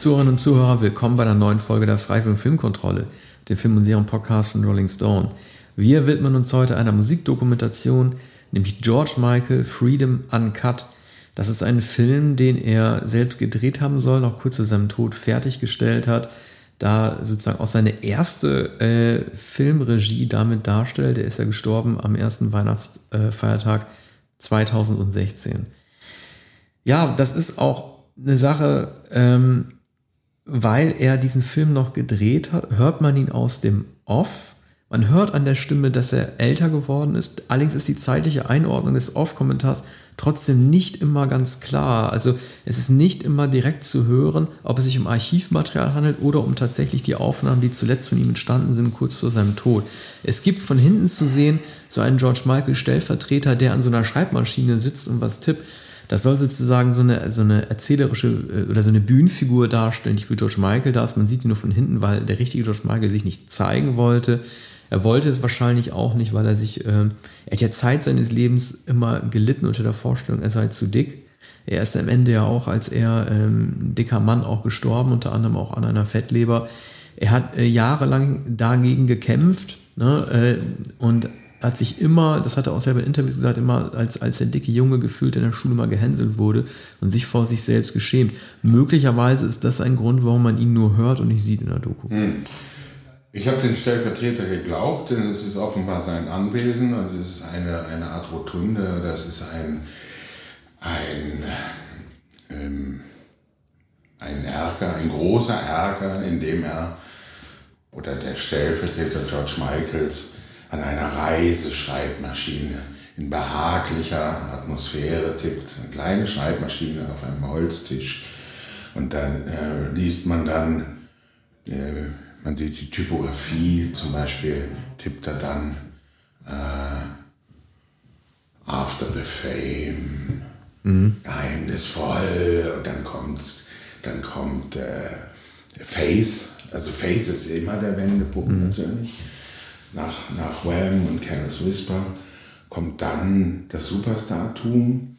Zuhörerinnen und Zuhörer, willkommen bei einer neuen Folge der Freifilm Filmkontrolle, dem Film- und Serien-Podcast von Rolling Stone. Wir widmen uns heute einer Musikdokumentation, nämlich George Michael Freedom Uncut. Das ist ein Film, den er selbst gedreht haben soll, noch kurz zu seinem Tod fertiggestellt hat, da sozusagen auch seine erste äh, Filmregie damit darstellt. Er ist ja gestorben am ersten Weihnachtsfeiertag äh, 2016. Ja, das ist auch eine Sache, ähm, weil er diesen Film noch gedreht hat, hört man ihn aus dem Off. Man hört an der Stimme, dass er älter geworden ist. Allerdings ist die zeitliche Einordnung des Off-Kommentars trotzdem nicht immer ganz klar. Also es ist nicht immer direkt zu hören, ob es sich um Archivmaterial handelt oder um tatsächlich die Aufnahmen, die zuletzt von ihm entstanden sind, kurz vor seinem Tod. Es gibt von hinten zu sehen so einen George Michael Stellvertreter, der an so einer Schreibmaschine sitzt und was tippt. Das soll sozusagen so eine, so eine erzählerische äh, oder so eine Bühnenfigur darstellen, die für George Michael da ist. Man sieht ihn nur von hinten, weil der richtige George Michael sich nicht zeigen wollte. Er wollte es wahrscheinlich auch nicht, weil er sich, äh, er hat ja Zeit seines Lebens immer gelitten unter der Vorstellung, er sei zu dick. Er ist am Ende ja auch, als er ähm, dicker Mann auch gestorben, unter anderem auch an einer Fettleber. Er hat äh, jahrelang dagegen gekämpft ne, äh, und hat sich immer, das hat er auch selber in Interviews gesagt, immer als, als der dicke Junge gefühlt in der Schule mal gehänselt wurde und sich vor sich selbst geschämt. Möglicherweise ist das ein Grund, warum man ihn nur hört und nicht sieht in der Doku. Hm. Ich habe den Stellvertreter geglaubt, denn es ist offenbar sein Anwesen. Also es ist eine, eine Art Rotunde, das ist ein, ein, ähm, ein Erker, ein großer Erker, in dem er, oder der Stellvertreter George Michaels, an einer Reiseschreibmaschine in behaglicher Atmosphäre tippt. Eine kleine Schreibmaschine auf einem Holztisch. Und dann äh, liest man dann, äh, man sieht die Typografie, zum Beispiel tippt er dann äh, After the Fame, mhm. geheimnisvoll, und dann kommt, dann kommt äh, Face, also Face ist immer der Wendepunkt mhm. natürlich nach, nach Wham und Careless Whisper kommt dann das Superstar-Tum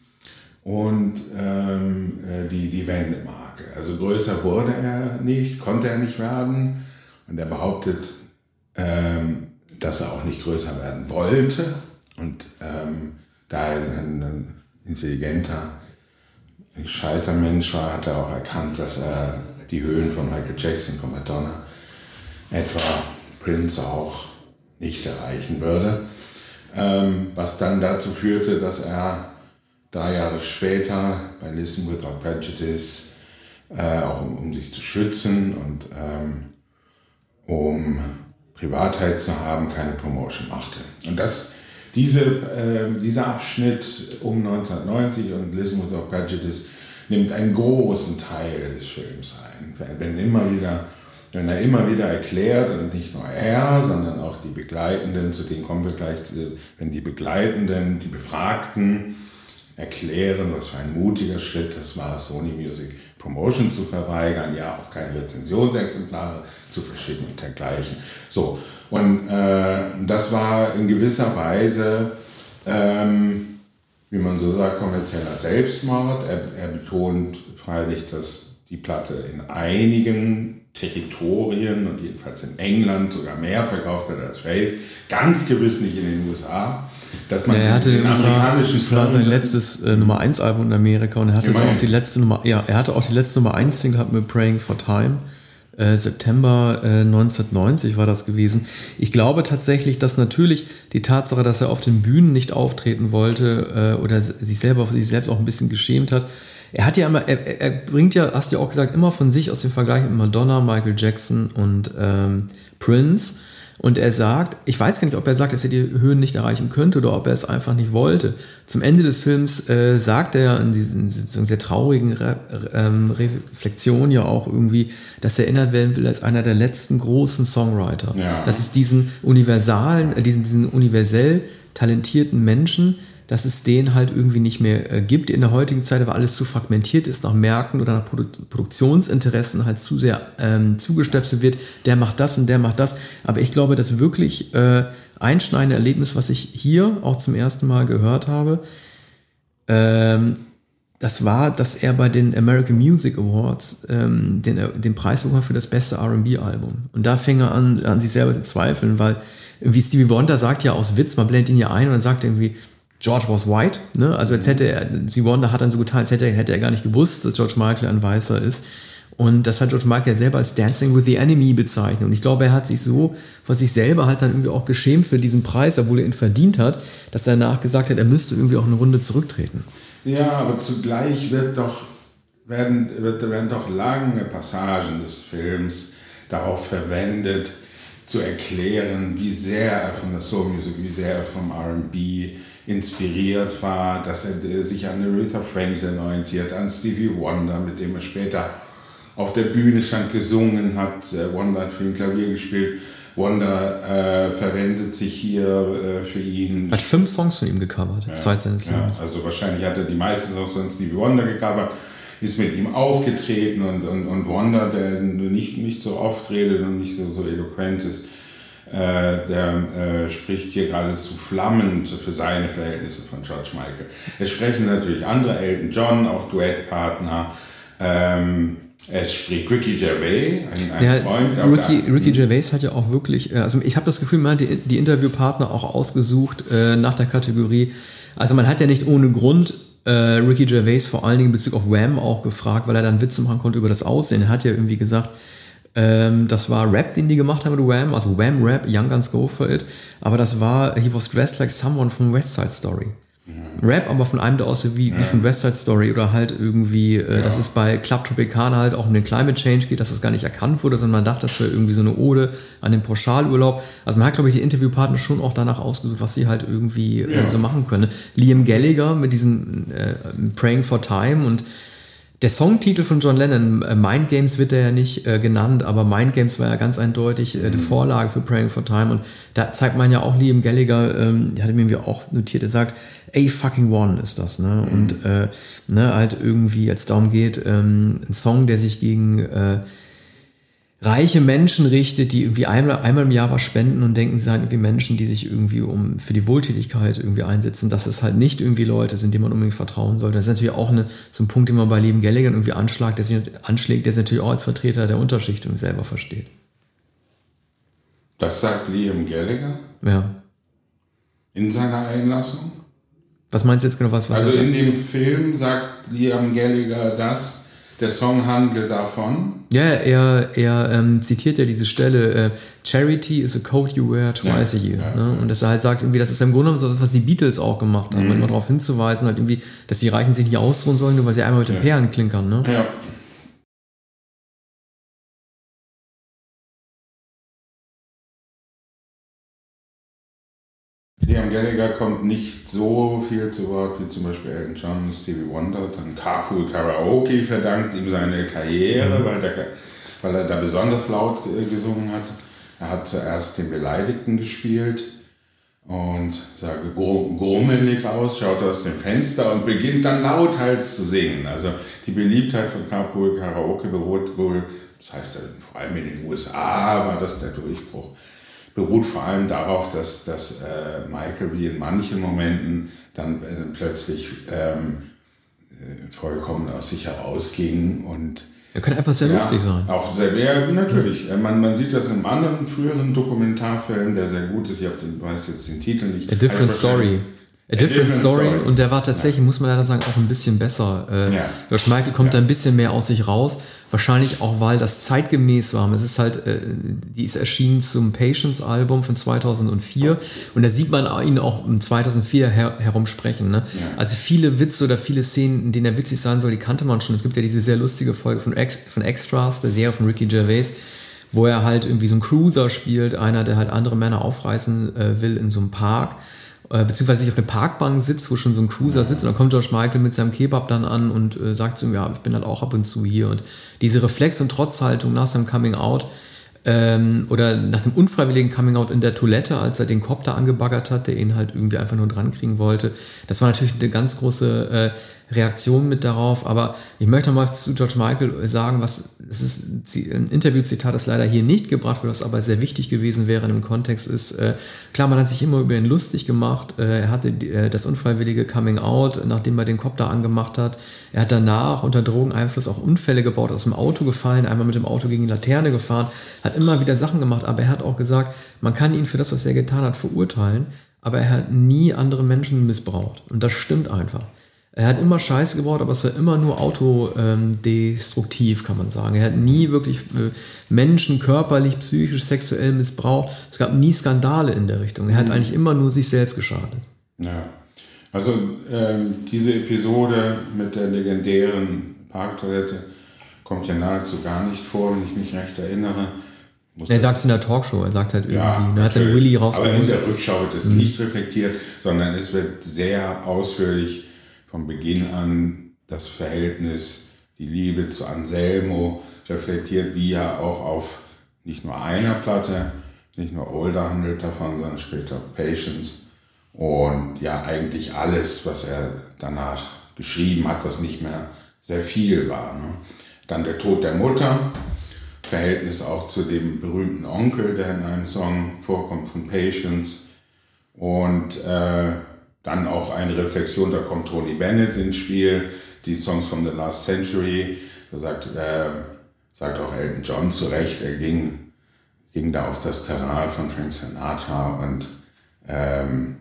und ähm, äh, die, die Wendemarke. Also größer wurde er nicht, konnte er nicht werden. Und er behauptet, ähm, dass er auch nicht größer werden wollte. Und ähm, da er ein, ein intelligenter, gescheiter Mensch war, hat er auch erkannt, dass er die Höhen von Michael Jackson, von Madonna, etwa Prince auch nicht erreichen würde. Ähm, was dann dazu führte, dass er drei Jahre später bei Listen Without Prejudice, äh, auch um, um, sich zu schützen und ähm, um Privatheit zu haben, keine Promotion machte. Und das, diese, äh, dieser Abschnitt um 1990 und Listen Without Prejudice nimmt einen großen Teil des Films ein. Wenn immer wieder wenn er immer wieder erklärt, und nicht nur er, sondern auch die Begleitenden, zu denen kommen wir gleich, wenn die Begleitenden, die Befragten erklären, was für ein mutiger Schritt das war, Sony Music Promotion zu verweigern, ja auch keine Rezensionsexemplare zu verschicken und dergleichen. So, und äh, das war in gewisser Weise, ähm, wie man so sagt, kommerzieller Selbstmord. Er, er betont freilich, dass die Platte in einigen Territorien und jedenfalls in England sogar mehr verkauft hat als Face. Ganz gewiss nicht in den USA. Dass man ja, er hatte den amerikanischen USA, das war sein letztes äh, Nummer 1 Album in Amerika und er hatte auch die letzte Nummer, ja, er hatte auch die letzte Nummer 1 Single gehabt mit Praying for Time. Äh, September äh, 1990 war das gewesen. Ich glaube tatsächlich, dass natürlich die Tatsache, dass er auf den Bühnen nicht auftreten wollte äh, oder sich selber sich selbst auch ein bisschen geschämt hat, er hat ja immer, er, er, bringt ja, hast du ja auch gesagt, immer von sich aus dem Vergleich mit Madonna, Michael Jackson und ähm, Prince. Und er sagt, ich weiß gar nicht, ob er sagt, dass er die Höhen nicht erreichen könnte oder ob er es einfach nicht wollte. Zum Ende des Films äh, sagt er in diesen sehr traurigen Re ähm, Reflexionen ja auch irgendwie, dass er erinnert werden will als einer der letzten großen Songwriter. Ja. Dass es diesen universalen, äh, diesen, diesen universell talentierten Menschen, dass es den halt irgendwie nicht mehr äh, gibt in der heutigen Zeit, weil alles zu fragmentiert ist nach Märkten oder nach Produ Produktionsinteressen halt zu sehr ähm, zugestöpselt wird. Der macht das und der macht das. Aber ich glaube, das wirklich äh, einschneidende Erlebnis, was ich hier auch zum ersten Mal gehört habe, ähm, das war, dass er bei den American Music Awards ähm, den, den Preis bekommen für das beste RB-Album. Und da fing er an, an sich selber zu zweifeln, weil wie Stevie Wonder sagt ja aus Witz, man blendet ihn ja ein und dann sagt irgendwie, George was white, ne? Also als hätte er, Stevie Wonder hat dann so getan, als hätte er, hätte er gar nicht gewusst, dass George Michael ein Weißer ist. Und das hat George Michael selber als Dancing with the Enemy bezeichnet. Und ich glaube, er hat sich so von sich selber halt dann irgendwie auch geschämt für diesen Preis, obwohl er ihn verdient hat, dass er danach gesagt hat, er müsste irgendwie auch eine Runde zurücktreten. Ja, aber zugleich wird doch, werden, wird, werden doch lange Passagen des Films darauf verwendet, zu erklären, wie sehr er von der Soul Music, wie sehr er vom RB inspiriert war, dass er sich an Aretha Franklin orientiert, an Stevie Wonder, mit dem er später auf der Bühne stand, gesungen hat. Wonder hat für ihn Klavier gespielt. Wonder äh, verwendet sich hier äh, für ihn. Hat fünf Songs von ihm gecovert, ja, Zeit seines Lebens. Ja, also wahrscheinlich hat er die meisten Songs von Stevie Wonder gecovert, ist mit ihm aufgetreten und, und, und Wonder, der nicht, nicht so oft redet und nicht so, so eloquent ist, äh, der äh, spricht hier geradezu flammend für seine Verhältnisse von George Michael. Es sprechen natürlich andere, Elton John, auch Duettpartner. Ähm, es spricht Ricky Gervais, ein, ein ja, Freund. Ricky, Ricky Gervais hat ja auch wirklich, äh, also ich habe das Gefühl, man hat die, die Interviewpartner auch ausgesucht äh, nach der Kategorie. Also man hat ja nicht ohne Grund äh, Ricky Gervais vor allen Dingen in Bezug auf Wham auch gefragt, weil er dann Witze machen konnte über das Aussehen. Er hat ja irgendwie gesagt, ähm, das war Rap, den die gemacht haben mit Wham, also Wham Rap, Young Guns Go For It. Aber das war, he was dressed like someone from West Side Story. Rap, aber von einem, der aussieht wie, ja. wie von West Side Story oder halt irgendwie, äh, ja. dass es bei Club Tropicana halt auch um den Climate Change geht, dass das gar nicht erkannt wurde, sondern man dachte, das wäre irgendwie so eine Ode an den Pauschalurlaub. Also man hat, glaube ich, die Interviewpartner schon auch danach ausgesucht, was sie halt irgendwie äh, ja. äh, so machen können. Liam Gallagher mit diesem äh, Praying for Time und der Songtitel von John Lennon, äh, Mind Games wird er ja nicht äh, genannt, aber Mind Games war ja ganz eindeutig äh, die mhm. Vorlage für Praying for Time. Und da zeigt man ja auch Liam Gallagher, ähm, die hatte mir irgendwie auch notiert, er sagt, A fucking one ist das, ne? Mhm. Und äh, ne, halt irgendwie, als es darum geht, ähm, ein Song, der sich gegen äh, reiche Menschen richtet, die irgendwie einmal, einmal im Jahr was spenden und denken, sie seien irgendwie Menschen, die sich irgendwie um für die Wohltätigkeit irgendwie einsetzen, dass es halt nicht irgendwie Leute sind, denen man unbedingt vertrauen sollte. Das ist natürlich auch eine, so ein Punkt, den man bei Leben Gallagher irgendwie anschlägt, der sich, anschlägt, der sich natürlich auch als Vertreter der Unterschichtung selber versteht. Das sagt Liam Gallagher? Ja. In seiner Einlassung? Was meinst du jetzt genau? Was, was also in dem Film sagt Liam Gallagher das, der Song handelt davon. Ja, er, er ähm, zitiert ja diese Stelle, äh, Charity is a coat you wear twice ja, a year. Ja, ne? Und dass er halt sagt, irgendwie, das ist im Grunde genommen so, was die Beatles auch gemacht haben, mhm. immer darauf hinzuweisen, halt irgendwie, dass die Reichen sich nicht ausruhen sollen, nur weil sie einmal mit den. Perlen klinkern. Ne? Ja. Gallagher kommt nicht so viel zu Wort wie zum Beispiel Elton John, Stevie Wonder. Dann Carpool Karaoke verdankt ihm seine Karriere, mhm. weil, der, weil er da besonders laut gesungen hat. Er hat zuerst den Beleidigten gespielt und sah grummelig aus, schaut aus dem Fenster und beginnt dann lauthals zu singen. Also die Beliebtheit von Carpool Karaoke beruht wohl, das heißt vor allem in den USA war das der Durchbruch beruht vor allem darauf, dass, dass äh, Michael wie in manchen Momenten dann äh, plötzlich ähm, äh, vollkommen aus sich herausging und er kann einfach sehr ja, lustig sein. Auch sehr, ja, natürlich. Ja. Man, man sieht das in anderen früheren Dokumentarfilmen, der sehr gut ist. Ich den, weiß jetzt den Titel nicht. A Different Story. A Different, different story. story. Und der war tatsächlich, ja. muss man leider sagen, auch ein bisschen besser. Äh, ja. George Michael kommt ja. da ein bisschen mehr aus sich raus. Wahrscheinlich auch, weil das zeitgemäß war. Es ist halt, äh, die ist erschienen zum Patience-Album von 2004. Okay. Und da sieht man ihn auch im 2004 her herum sprechen. Ne? Ja. Also viele Witze oder viele Szenen, in denen er witzig sein soll, die kannte man schon. Es gibt ja diese sehr lustige Folge von, Ex von Extras, der Serie von Ricky Gervais wo er halt irgendwie so einen Cruiser spielt, einer, der halt andere Männer aufreißen äh, will in so einem Park äh, beziehungsweise sich auf eine Parkbank sitzt, wo schon so ein Cruiser sitzt und dann kommt George Michael mit seinem Kebab dann an und äh, sagt zu ihm, ja, ich bin halt auch ab und zu hier und diese Reflex- und Trotzhaltung nach seinem Coming Out ähm, oder nach dem unfreiwilligen Coming Out in der Toilette, als er den Kopf da angebaggert hat, der ihn halt irgendwie einfach nur dran kriegen wollte. Das war natürlich eine ganz große Reaktion mit darauf. Aber ich möchte mal zu George Michael sagen, was es ist ein Interviewzitat, das leider hier nicht gebracht wird, was aber sehr wichtig gewesen wäre im Kontext ist, äh, klar, man hat sich immer über ihn lustig gemacht. Äh, er hatte äh, das unfreiwillige Coming Out, nachdem er den Kopf da angemacht hat. Er hat danach unter Drogeneinfluss auch Unfälle gebaut, aus dem Auto gefallen, einmal mit dem Auto gegen die Laterne gefahren, hat immer wieder Sachen gemacht, aber er hat auch gesagt, man kann ihn für das, was er getan hat, verurteilen, aber er hat nie andere Menschen missbraucht. Und das stimmt einfach. Er hat immer Scheiße gebaut, aber es war immer nur autodestruktiv, ähm, kann man sagen. Er hat nie wirklich äh, Menschen körperlich, psychisch, sexuell missbraucht. Es gab nie Skandale in der Richtung. Er hat mhm. eigentlich immer nur sich selbst geschadet. Ja. Also ähm, diese Episode mit der legendären Parktoilette kommt ja nahezu gar nicht vor, wenn ich mich recht erinnere. er sagt es in der Talkshow, er sagt halt irgendwie, ja, er hat den Willy rausgeholt. Aber in der Rückschau wird es mhm. nicht reflektiert, sondern es wird sehr ausführlich von Beginn an das Verhältnis, die Liebe zu Anselmo reflektiert, wie er auch auf nicht nur einer Platte, nicht nur Older handelt davon, sondern später Patience und ja eigentlich alles, was er danach geschrieben hat, was nicht mehr sehr viel war. Ne? Dann der Tod der Mutter, Verhältnis auch zu dem berühmten Onkel, der in einem Song vorkommt von Patience und äh, dann auch eine Reflexion, da kommt Tony Bennett ins Spiel, die Songs from the Last Century. Da sagt, äh, sagt auch Elton John zu Recht, er ging, ging da auf das Terrain von Frank Sinatra und ähm,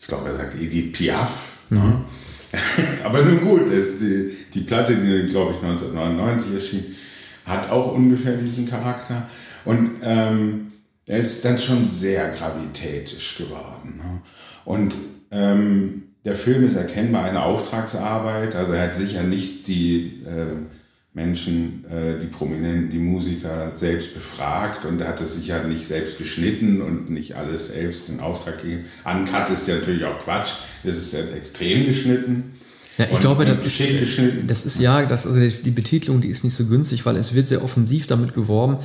ich glaube, er sagt Edith Piaf. Ne? Mhm. Ne? Aber nun gut, das, die, die Platte, die glaube ich 1999 erschien, hat auch ungefähr diesen Charakter. Und ähm, er ist dann schon sehr gravitätisch geworden. Ne? Und ähm, der Film ist erkennbar eine Auftragsarbeit, also er hat sicher nicht die äh, Menschen, äh, die Prominenten, die Musiker selbst befragt und er hat es sicher nicht selbst geschnitten und nicht alles selbst in Auftrag gegeben. Uncut ist ja natürlich auch Quatsch, es ist ja extrem geschnitten. Ja, ich und, glaube, das ist, das ist ja, das, also die Betitelung, die ist nicht so günstig, weil es wird sehr offensiv damit geworben,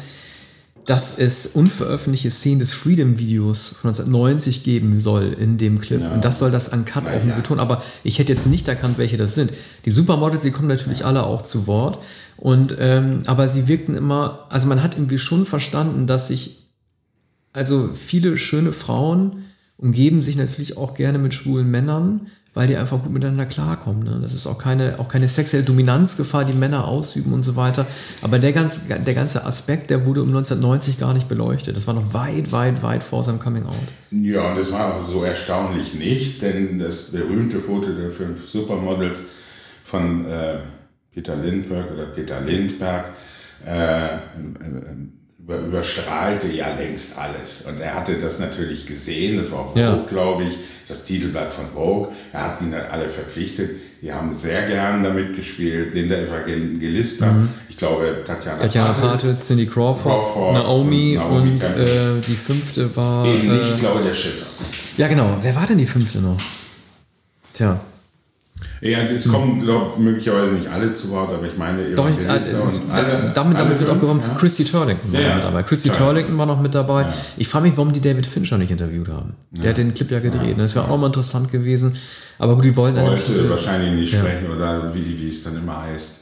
dass es unveröffentlichte Szenen des Freedom-Videos von 1990 geben soll in dem Clip. Ja. Und das soll das Uncut Na, auch ja. betonen. Aber ich hätte jetzt nicht erkannt, welche das sind. Die Supermodels, die kommen natürlich ja. alle auch zu Wort. Und, ähm, aber sie wirkten immer, also man hat irgendwie schon verstanden, dass sich, also viele schöne Frauen umgeben sich natürlich auch gerne mit schwulen Männern weil die einfach gut miteinander klarkommen. Ne? Das ist auch keine, auch keine sexuelle Dominanzgefahr, die Männer ausüben und so weiter. Aber der ganze, der ganze Aspekt, der wurde um 1990 gar nicht beleuchtet. Das war noch weit, weit, weit vor seinem Coming Out. Ja, und das war auch so erstaunlich nicht, denn das berühmte Foto der fünf Supermodels von äh, Peter Lindbergh oder Peter Lindbergh äh, äh, überstrahlte ja längst alles. Und er hatte das natürlich gesehen, das war auch Vogue, ja. glaube ich, das Titelblatt von Vogue. Er hat sie alle verpflichtet. Die haben sehr gern damit gespielt. Linda Evangelista, mhm. ich glaube Tatjana, Tatjana Patel, Cindy Crawford, Crawford Naomi und, Naomi und äh, die fünfte war... Eben nicht äh, Claudia Schiffer. Ja genau, wer war denn die fünfte noch? Tja. Ja, es kommen, glaube möglicherweise nicht alle zu Wort, aber ich meine, Doch, ich, äh, alle, damit, alle damit wird auch geworben, ja? Christy Turlington war ja, mit dabei. Christy Turlington war noch mit dabei. Ja. Ich frage mich, warum die David Fincher nicht interviewt haben. Der hat den Clip ja gedreht. Das wäre auch mal interessant gewesen. Aber gut, die wollen dann. Wollte wahrscheinlich nicht sprechen oder wie, wie es dann immer heißt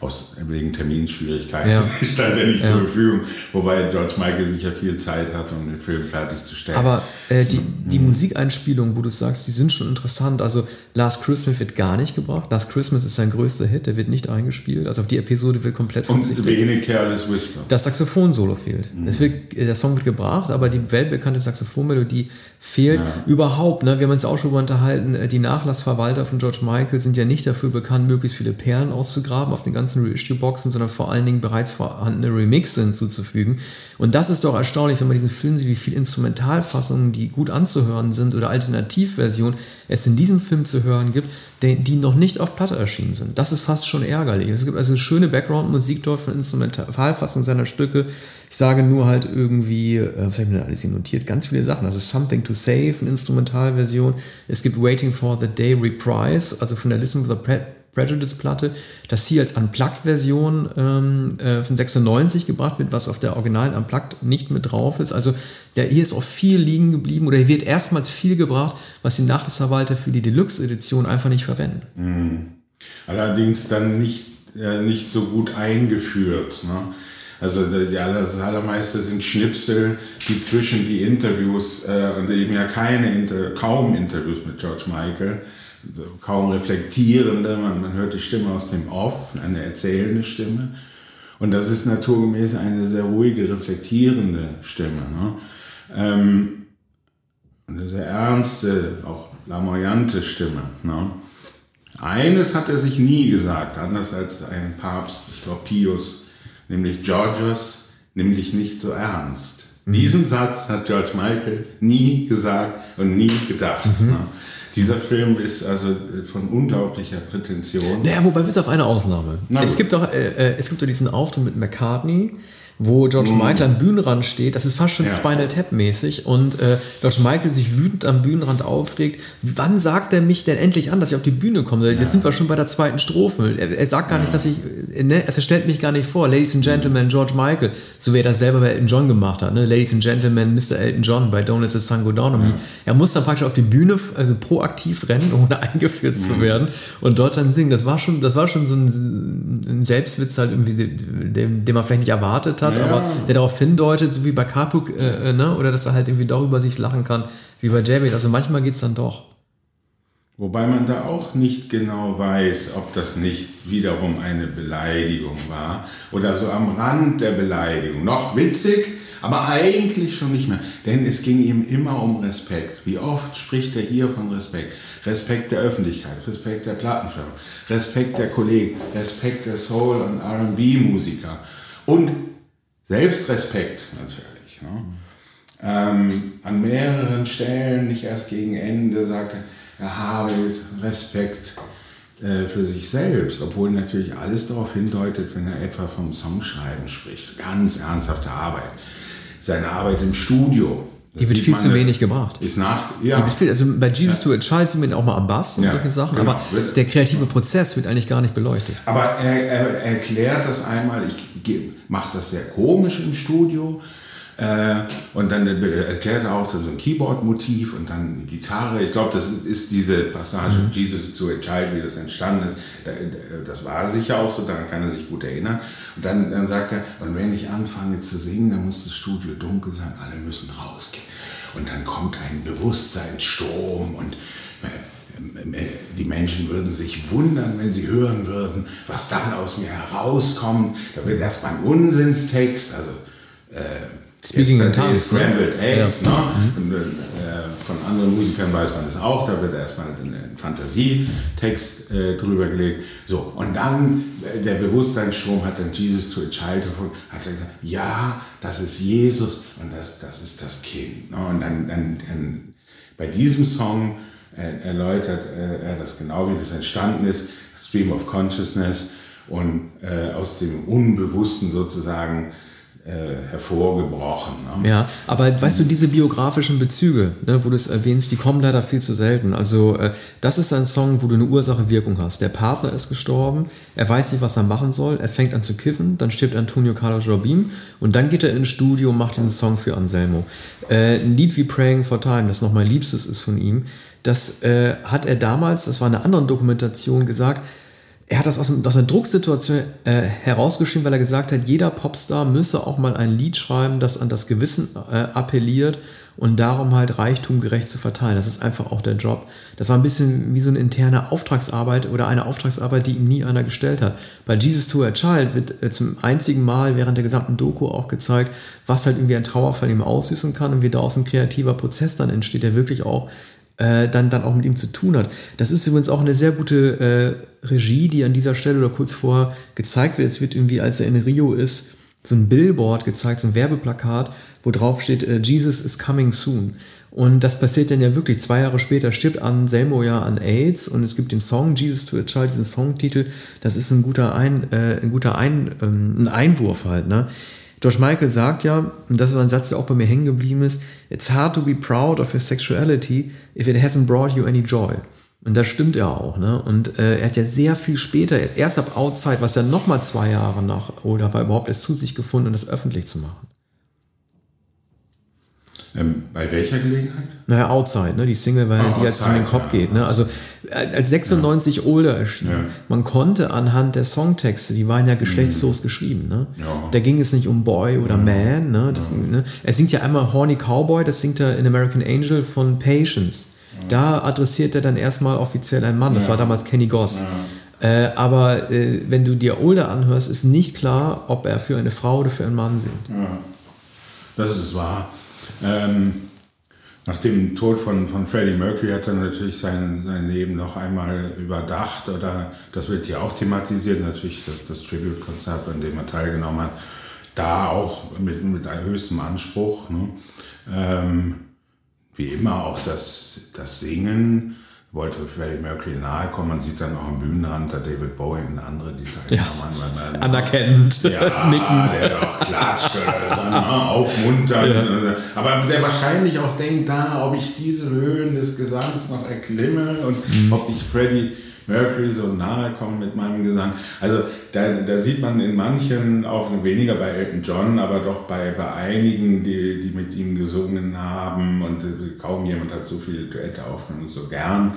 aus wegen Terminschwierigkeiten ja. stand er nicht ja. zur Verfügung, wobei George Michael sicher viel Zeit hat, um den Film fertigzustellen. Aber äh, die, die mhm. Musikeinspielungen, wo du sagst, die sind schon interessant. Also Last Christmas wird gar nicht gebracht. Last Christmas ist sein größter Hit, der wird nicht eingespielt. Also auf die Episode wird komplett verzichtet. Und wenig Careless Whisper. Das Saxophon-Solo fehlt. Mhm. Es wird, der Song wird gebracht, aber die weltbekannte Saxophonmelodie fehlt ja. überhaupt. Ne? Wir haben uns auch schon unterhalten, äh, die Nachlassverwalter von George Michael sind ja nicht dafür bekannt, möglichst viele Perlen auszugraben auf den ganzen Reissue-Boxen, sondern vor allen Dingen bereits vorhandene Remixe hinzuzufügen. Und das ist doch erstaunlich, wenn man diesen Film sieht, wie viele Instrumentalfassungen, die gut anzuhören sind oder Alternativversionen es in diesem Film zu hören gibt, die noch nicht auf Platte erschienen sind. Das ist fast schon ärgerlich. Es gibt also schöne Background-Musik dort von Instrumentalfassungen seiner Stücke. Ich sage nur halt irgendwie, äh, was habe ich mir da alles hier notiert? Ganz viele Sachen. Also Something to Save, eine Instrumentalversion. Es gibt Waiting for the Day Reprise, also von der Listen with the Prejudice-Platte, das hier als Unplugged-Version ähm, äh, von 96 gebracht wird, was auf der originalen Unplugged nicht mit drauf ist. Also ja, hier ist auch viel liegen geblieben oder hier wird erstmals viel gebracht, was die Nachlassverwalter für die Deluxe-Edition einfach nicht verwenden. Mhm. Allerdings dann nicht, äh, nicht so gut eingeführt. Ne? Also aller, das allermeiste sind Schnipsel, die zwischen die Interviews äh, und eben ja keine Inter kaum Interviews mit George Michael, also kaum reflektierende, man, man hört die Stimme aus dem Off, eine erzählende Stimme. Und das ist naturgemäß eine sehr ruhige, reflektierende Stimme. Ne? Ähm, eine sehr ernste, auch lamoyante Stimme. Ne? Eines hat er sich nie gesagt, anders als ein Papst, ich glaube Pius nämlich Georgios, nimm dich nicht so ernst. Mhm. Diesen Satz hat George Michael nie gesagt und nie gedacht. Mhm. Ne? Dieser Film ist also von unglaublicher Prätension. Naja, wobei bis auf eine Ausnahme. Na, es gibt doch, äh, äh, es gibt doch diesen Auftritt mit McCartney, wo George mm. Michael am Bühnenrand steht. Das ist fast schon ja. Spinal Tap mäßig und äh, George Michael sich wütend am Bühnenrand aufregt. Wann sagt er mich denn endlich an, dass ich auf die Bühne komme? Jetzt sind wir schon bei der zweiten Strophe. Er, er sagt gar ja. nicht, dass ich, äh, ne, also er stellt mich gar nicht vor. Ladies and Gentlemen, George Michael, so wie er das selber bei Elton John gemacht hat. Ne? Ladies and Gentlemen, Mr. Elton John bei Don't Let the Sun Go Down on Me. Er muss dann praktisch auf die Bühne, also proaktiv rennen, ohne eingeführt zu werden und dort dann singen. Das war schon, das war schon so ein, ein Selbstwitz halt irgendwie, den, den man vielleicht nicht erwartet hat hat, ja. aber der darauf hindeutet, so wie bei Kapuk, äh, äh, ne? oder dass er halt irgendwie darüber sich lachen kann, wie bei Javid. Also manchmal geht es dann doch. Wobei man da auch nicht genau weiß, ob das nicht wiederum eine Beleidigung war oder so am Rand der Beleidigung. Noch witzig, aber eigentlich schon nicht mehr. Denn es ging ihm immer um Respekt. Wie oft spricht er hier von Respekt? Respekt der Öffentlichkeit, Respekt der Plattenfirma, Respekt der Kollegen, Respekt der Soul- und RB-Musiker und Selbstrespekt natürlich. Ne? Ähm, an mehreren Stellen, nicht erst gegen Ende, sagte er, er habe jetzt Respekt äh, für sich selbst, obwohl natürlich alles darauf hindeutet, wenn er etwa vom Songschreiben spricht. Ganz ernsthafte Arbeit. Seine Arbeit im Studio, die wird viel zu wenig gebracht. Ist nach, ja. Viel, also bei Jesus ja. to a Child sieht man auch mal am Bass und ja, solche Sachen, genau. aber der kreative Prozess wird eigentlich gar nicht beleuchtet. Aber er, er erklärt das einmal, ich mache das sehr komisch im Studio, und dann erklärt er auch so ein Keyboard-Motiv und dann die Gitarre. Ich glaube, das ist diese Passage mhm. Jesus to a Child, wie das entstanden ist. Das war sicher auch so, daran kann er sich gut erinnern. Und dann, dann sagt er, und wenn ich anfange zu singen, dann muss das Studio dunkel sein, alle müssen rausgehen. Und dann kommt ein Bewusstseinsstrom und äh, äh, die Menschen würden sich wundern, wenn sie hören würden, was dann aus mir herauskommt. Da wird erstmal ein Unsinnstext, also äh, Speaking in Tongues. Scrambled ne? Eggs, ja. ne? Und, äh, von anderen Musikern weiß man das auch, da wird erstmal ein Fantasietext äh, drüber gelegt. So, und dann, äh, der Bewusstseinsstrom hat dann Jesus to a Child gefunden, hat gesagt, ja, das ist Jesus und das, das ist das Kind. Ne? Und dann, dann, dann bei diesem Song äh, erläutert er das genau, wie das entstanden ist, Stream of Consciousness und aus dem Unbewussten sozusagen äh, hervorgebrochen. Ne? Ja, aber weißt du, diese biografischen Bezüge, ne, wo du es erwähnst, die kommen leider viel zu selten. Also äh, das ist ein Song, wo du eine Ursache-Wirkung hast. Der Partner ist gestorben, er weiß nicht, was er machen soll, er fängt an zu kiffen, dann stirbt Antonio Carlos Jobim und dann geht er ins Studio und macht diesen Song für Anselmo. Äh, ein Lied wie Praying for Time, das noch mein Liebstes ist von ihm, das äh, hat er damals, das war in einer anderen Dokumentation gesagt, er hat das aus, aus einer Drucksituation äh, herausgeschrieben, weil er gesagt hat, jeder Popstar müsse auch mal ein Lied schreiben, das an das Gewissen äh, appelliert und darum halt Reichtum gerecht zu verteilen. Das ist einfach auch der Job. Das war ein bisschen wie so eine interne Auftragsarbeit oder eine Auftragsarbeit, die ihm nie einer gestellt hat. Bei Jesus to a Child wird äh, zum einzigen Mal während der gesamten Doku auch gezeigt, was halt irgendwie ein Trauerfall ihm auslösen kann und wie daraus ein kreativer Prozess dann entsteht, der wirklich auch äh, dann, dann auch mit ihm zu tun hat. Das ist übrigens auch eine sehr gute äh, Regie, die an dieser Stelle oder kurz vor gezeigt wird. Es wird irgendwie, als er in Rio ist, so ein Billboard gezeigt, so ein Werbeplakat, wo drauf steht, äh, Jesus is coming soon. Und das passiert dann ja wirklich. Zwei Jahre später stirbt Anselmo ja an AIDS und es gibt den Song Jesus to a Child, diesen Songtitel. Das ist ein guter, ein, äh, ein guter ein, ähm, ein Einwurf halt. Ne? George Michael sagt ja, und das war ein Satz, der auch bei mir hängen geblieben ist, It's hard to be proud of your sexuality if it hasn't brought you any joy. Und das stimmt ja auch. Ne? Und äh, er hat ja sehr viel später, jetzt erst ab Outside, was ja nochmal zwei Jahre nach oder war überhaupt erst zu sich gefunden, um das öffentlich zu machen. Ähm, bei welcher Gelegenheit? Naja, Outside, ne? die Single, weil Ach, die jetzt Outside, den Kopf ja. geht. Ne? Also äh, als 96 Older erschien, Ja. man konnte anhand der Songtexte, die waren ja geschlechtslos geschrieben. Ne? Ja. Da ging es nicht um Boy oder Man. Ne? Das, ne? Er singt ja einmal Horny Cowboy, das singt er in American Angel von Patience. Da adressiert er dann erstmal offiziell einen Mann. Das Ja. war damals Kenny Goss. Äh, aber äh, wenn du dir Older anhörst, ist nicht klar, ob er für eine Frau oder für einen Mann singt. Ja, das ist wahr. Ähm, nach dem Tod von, von Freddie Mercury hat er natürlich sein, sein Leben noch einmal überdacht oder das wird hier auch thematisiert, natürlich das, das Tribute-Konzert, an dem er teilgenommen hat, da auch mit, mit einem höchsten Anspruch. Ne? Ähm, wie immer auch das, das Singen wollte Freddie Mercury nahe kommen. Man sieht dann auch am Bühnenrand da David Bowie und andere, die sagen, Ja. man, man, Anerkennend. ja, Nicken. der auch klatscht, äh, ne, aufmunternd. äh, Aber der wahrscheinlich auch denkt, da, ob ich diese Höhen des Gesangs noch erklimme und ob ich Freddie Mercury so nahe komme mit meinem Gesang. Also da, da sieht man in manchen, auch weniger bei Elton John, aber doch bei, bei einigen, die, die mit ihm gesungen haben und äh, kaum jemand hat so viele Duette aufgenommen so gern.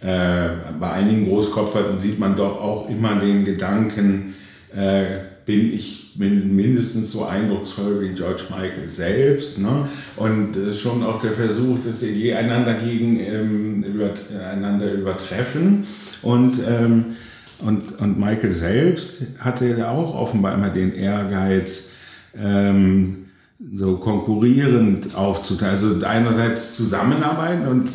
Äh, bei einigen Großkopferten sieht man doch auch immer den Gedanken, äh, bin ich min mindestens so eindrucksvoll wie George Michael selbst. Ne? Und schon auch der Versuch, dass sie je einander gegen ähm, über, einander übertreffen. Und, ähm, und, und Michael selbst hatte ja auch offenbar immer den Ehrgeiz, ähm, so konkurrierend aufzuteilen. Also einerseits zusammenarbeiten und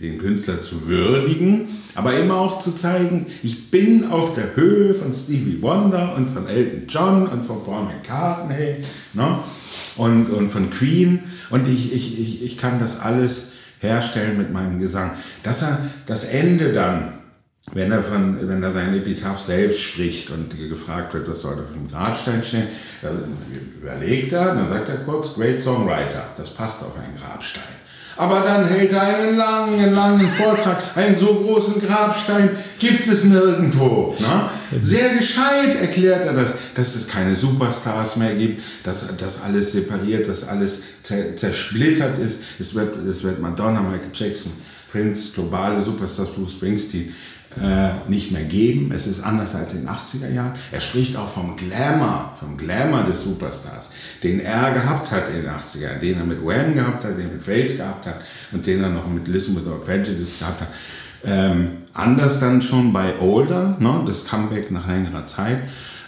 den Künstler zu würdigen, aber immer auch zu zeigen, ich bin auf der Höhe von Stevie Wonder und von Elton John und von Paul McCartney ne? und, und von Queen und ich, ich, ich, ich kann das alles herstellen mit meinem Gesang. Dass er das Ende dann, wenn er, von, wenn er sein Epitaph selbst spricht und gefragt wird, was soll da auf dem Grabstein stehen, dann überlegt er, dann sagt er kurz, Great Songwriter, das passt auf einen Grabstein. Aber dann hält er einen langen, langen Vortrag. Einen so großen Grabstein gibt es nirgendwo. Ne? Sehr gescheit erklärt er das, dass es keine Superstars mehr gibt, dass das alles separiert, dass alles zer zersplittert ist. Es wird, es wird Madonna, Michael Jackson, Prince, globale Superstars, Bruce Springsteen äh, nicht mehr geben. Es ist anders als in den 80er Jahren. Er spricht auch vom Glamour, vom Glamour des Superstars, den er gehabt hat in den 80er Jahren, den er mit Wham gehabt hat, den er mit Face gehabt hat und den er noch mit Listen Without Prejudice gehabt hat. Ähm, anders dann schon bei Older, ne, das Comeback nach längerer Zeit.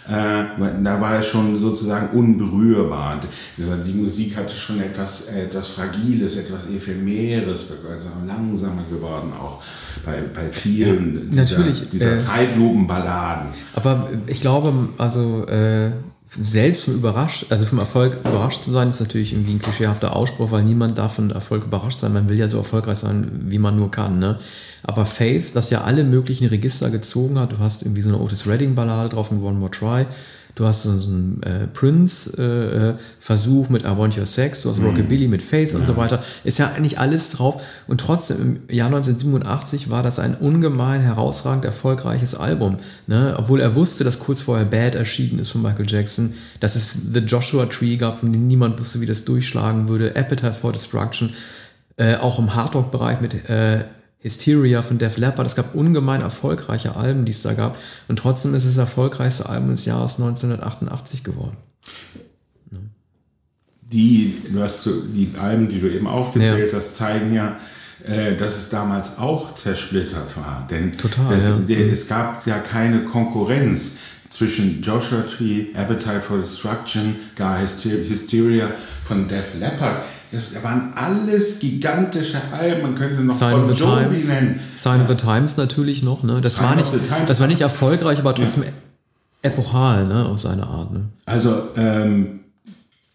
Äh, da war er schon sozusagen unberührbar. Die Musik hatte schon etwas, etwas Fragiles, etwas Ephemeres, also langsamer geworden auch bei, bei vielen ja, dieser, natürlich, dieser äh, Zeitlupenballaden. Aber ich glaube, also äh, selbst vom überrascht, also vom Erfolg überrascht zu sein, ist natürlich irgendwie ein klischeehafter Ausspruch, weil niemand darf von Erfolg überrascht sein. Man will ja so erfolgreich sein, wie man nur kann. Ne? Aber Faith, das ja alle möglichen Register gezogen hat, du hast irgendwie so eine Otis Redding Ballade drauf mit One More Try, du hast so einen äh, Prince-Versuch mit I Want Your Sex, du hast Rockabilly mit Faith und so weiter, ist ja eigentlich alles drauf. Und trotzdem im Jahr 1987 war das ein ungemein herausragend erfolgreiches Album. Ne? Obwohl er wusste, dass kurz vorher Bad erschienen ist von Michael Jackson, dass es The Joshua Tree gab, von dem niemand wusste, wie das durchschlagen würde, Appetite for Destruction, äh, auch im Hardrock-Bereich mit äh, Hysteria von Def Leppard. Es gab ungemein erfolgreiche Alben, die es da gab. Und trotzdem ist es das erfolgreichste Album des Jahres 1988 geworden. Die, du hast die Alben, die du eben aufgezählt hast, zeigen ja, äh, dass es damals auch zersplittert war. Denn Total, das, ja. der, es gab ja keine Konkurrenz zwischen Joshua Tree, Appetite for Destruction, gar Hyster- Hysteria von Def Leppard. Das waren alles gigantische Alben. Man könnte noch Sign of the Jovi Times. nennen. Sign of the Times natürlich noch. Ne? Das, Sign war nicht, das war nicht erfolgreich, aber trotzdem epochal ne? auf seine Art. Ne? Also ähm,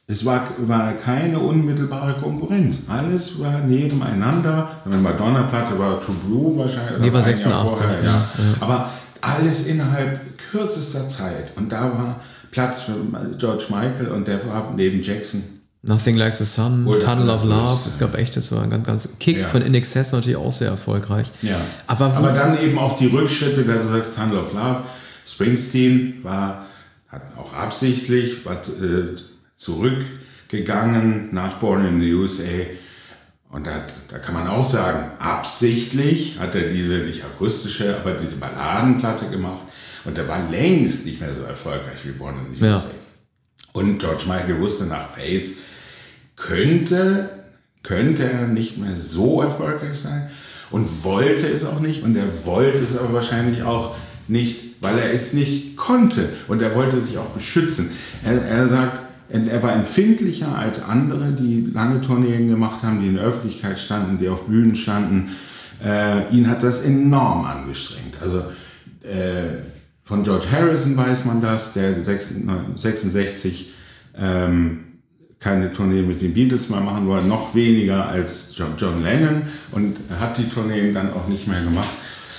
es war, war keine unmittelbare Konkurrenz. Alles war nebeneinander. Wenn Madonna-Platte war True Blue wahrscheinlich. Nee, war oder ein Jahr 86, vorher, ja. ja. Aber alles innerhalb kürzester Zeit. Und da war Platz für George Michael und der war neben Jackson. Nothing Like the Sun, Oder- Tunnel of Love. Es gab echt, das war ein ganz, ganz Kick Ja. von In Excess natürlich auch sehr erfolgreich. Ja. Aber, Aber dann eben auch die Rückschritte, da du sagst Tunnel of Love. Springsteen war, hat auch absichtlich war, äh, zurück gegangen nach Born in the USA. Und da, da kann man auch sagen, absichtlich hat er diese, nicht akustische, aber diese Balladenplatte gemacht. Und der war längst nicht mehr so erfolgreich wie Born in the Ja. Und George Michael wusste nach Face, könnte, könnte er nicht mehr so erfolgreich sein und wollte es auch nicht. Und er wollte es aber wahrscheinlich auch nicht, weil er es nicht konnte. Und er wollte sich auch beschützen. Er, er sagt, er war empfindlicher als andere, die lange Tourneen gemacht haben, die in der Öffentlichkeit standen, die auf Bühnen standen. Äh, ihn hat das enorm angestrengt. Also äh, von George Harrison weiß man das, der 66 ähm, keine Tournee mit den Beatles mehr machen wollte, noch weniger als John, John Lennon und hat die Tourneen dann auch nicht mehr gemacht.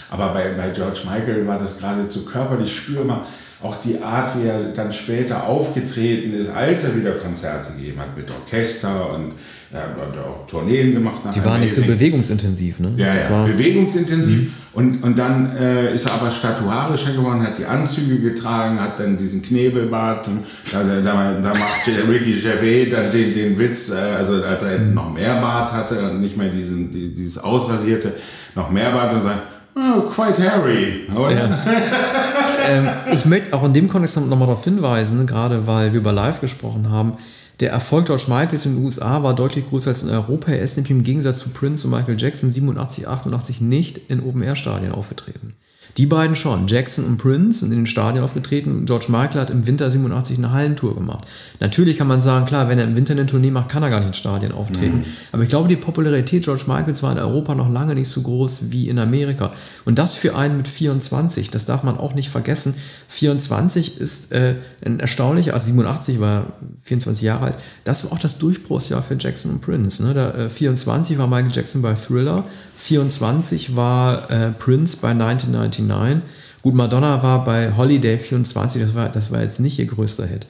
Aber bei, bei George Michael war das geradezu körperlich spürbar. Auch die Art, wie er dann später aufgetreten ist, als er wieder Konzerte gegeben hat mit Orchester und er hat auch Tourneen gemacht. Die waren nicht so bewegungsintensiv, ne? Ja, ja, war, bewegungsintensiv. Und, und dann äh, ist er aber statuarischer geworden, hat die Anzüge getragen, hat dann diesen Knebelbart. Und da, da, da, da macht Ricky Gervais dann den, den Witz, äh, also als er noch mehr Bart hatte und nicht mehr diesen, die, dieses Ausrasierte, noch mehr Bart und sagt, oh, quite hairy. Oder? Ja. ähm, ich möchte auch in dem Kontext nochmal darauf hinweisen, gerade weil wir über Live gesprochen haben, der Erfolg George Michaels in den USA war deutlich größer als in Europa. Er ist nämlich im Gegensatz zu Prince und Michael Jackson 87, 88 nicht in Open-Air-Stadien aufgetreten. Die beiden schon. Jackson und Prince sind in den Stadien aufgetreten. George Michael hat im Winter 87 eine Hallentour gemacht. Natürlich kann man sagen, klar, wenn er im Winter eine Tournee macht, kann er gar nicht in Stadien auftreten. Aber ich glaube, die Popularität George Michaels war in Europa noch lange nicht so groß wie in Amerika. Und das für einen mit 24, das darf man auch nicht vergessen. 24 ist äh, ein erstaunlicher, also 87 war er 24 Jahre alt. Das war auch das Durchbruchsjahr für Jackson und Prince. Ne? Da, äh, 24 war Michael Jackson bei Thriller, 24 war äh, Prince bei 1999. Gut, Madonna war bei Holiday 24, das war, das war jetzt nicht ihr größter Hit.